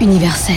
universel.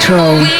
control.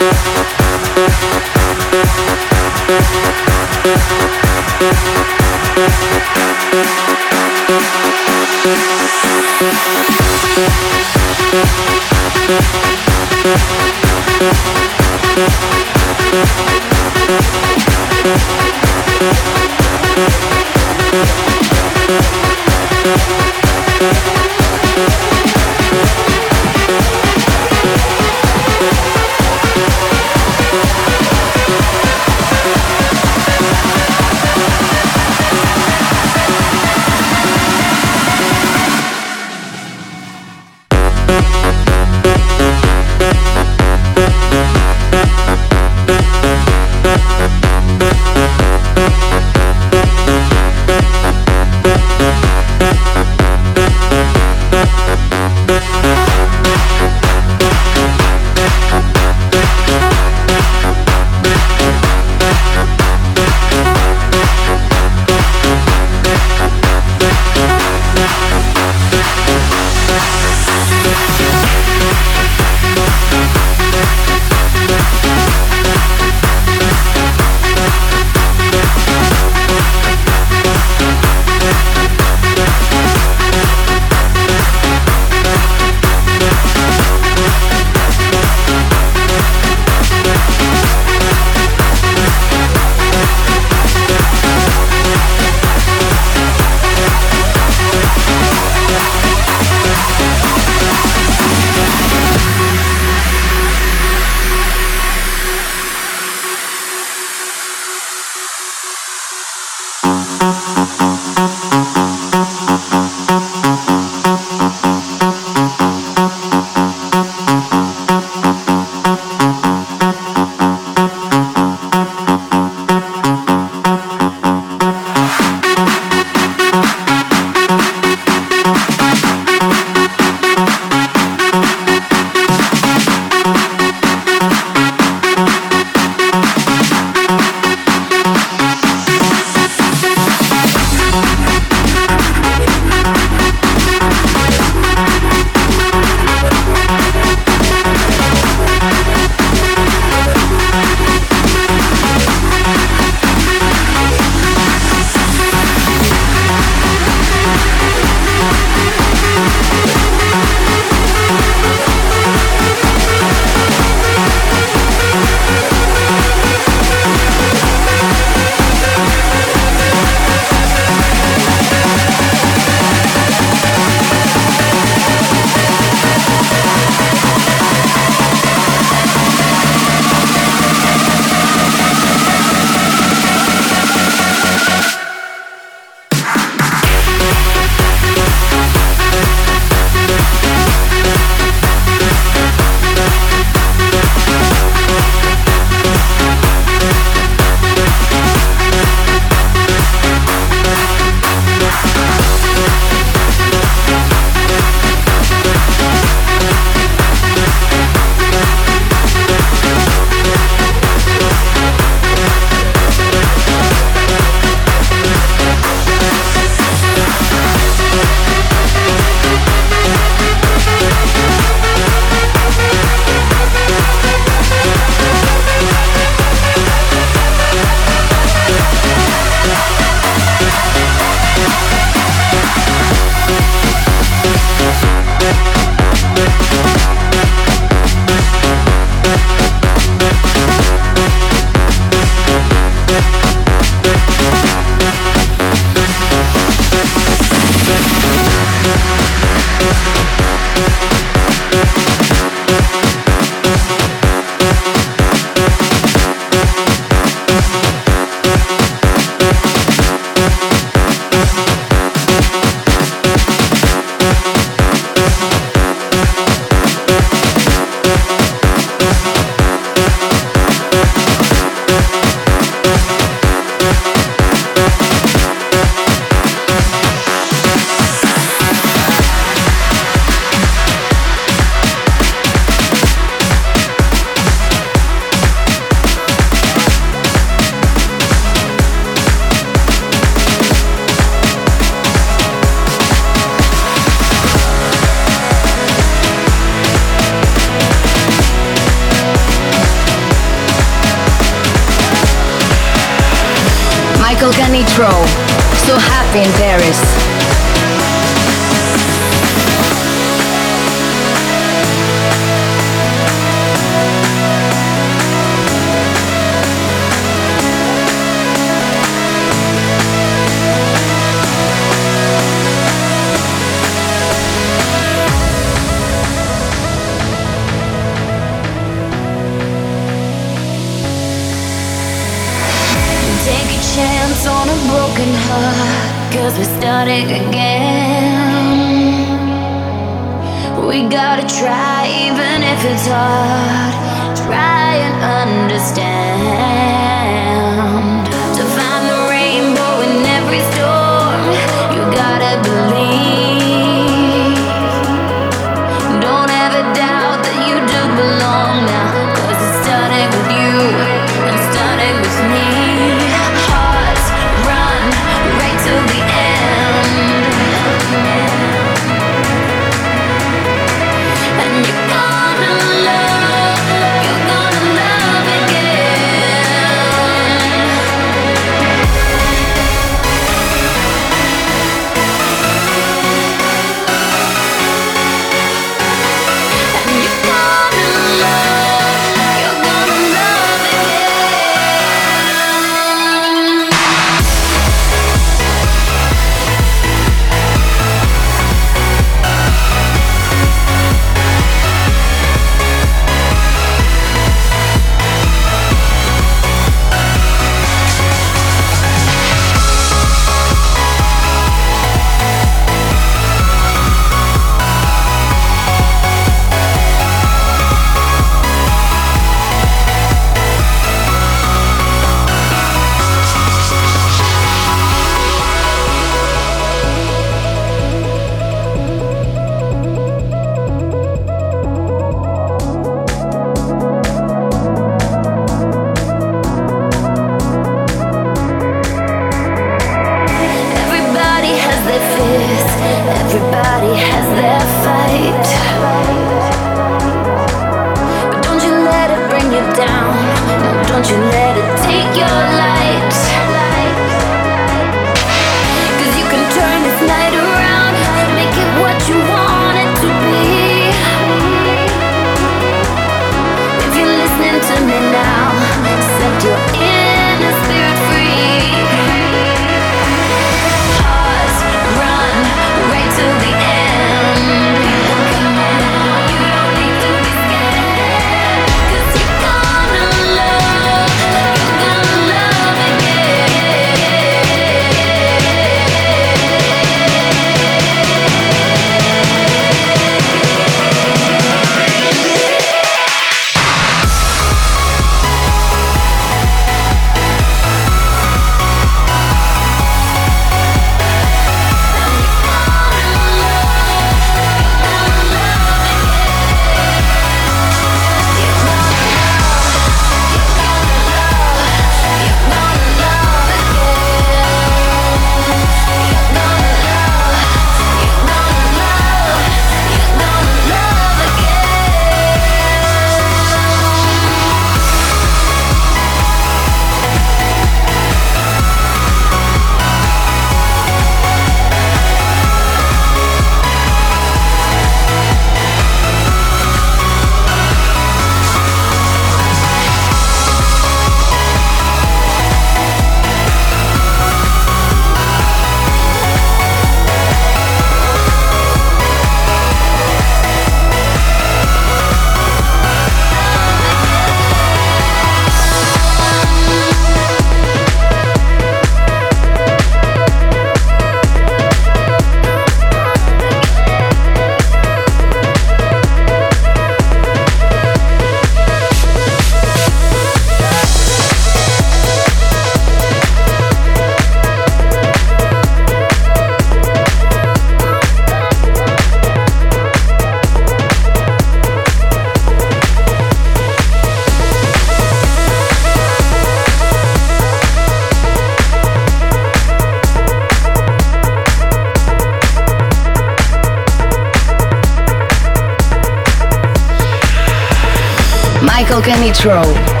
Michael Canitrot.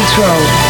Michael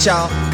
脚。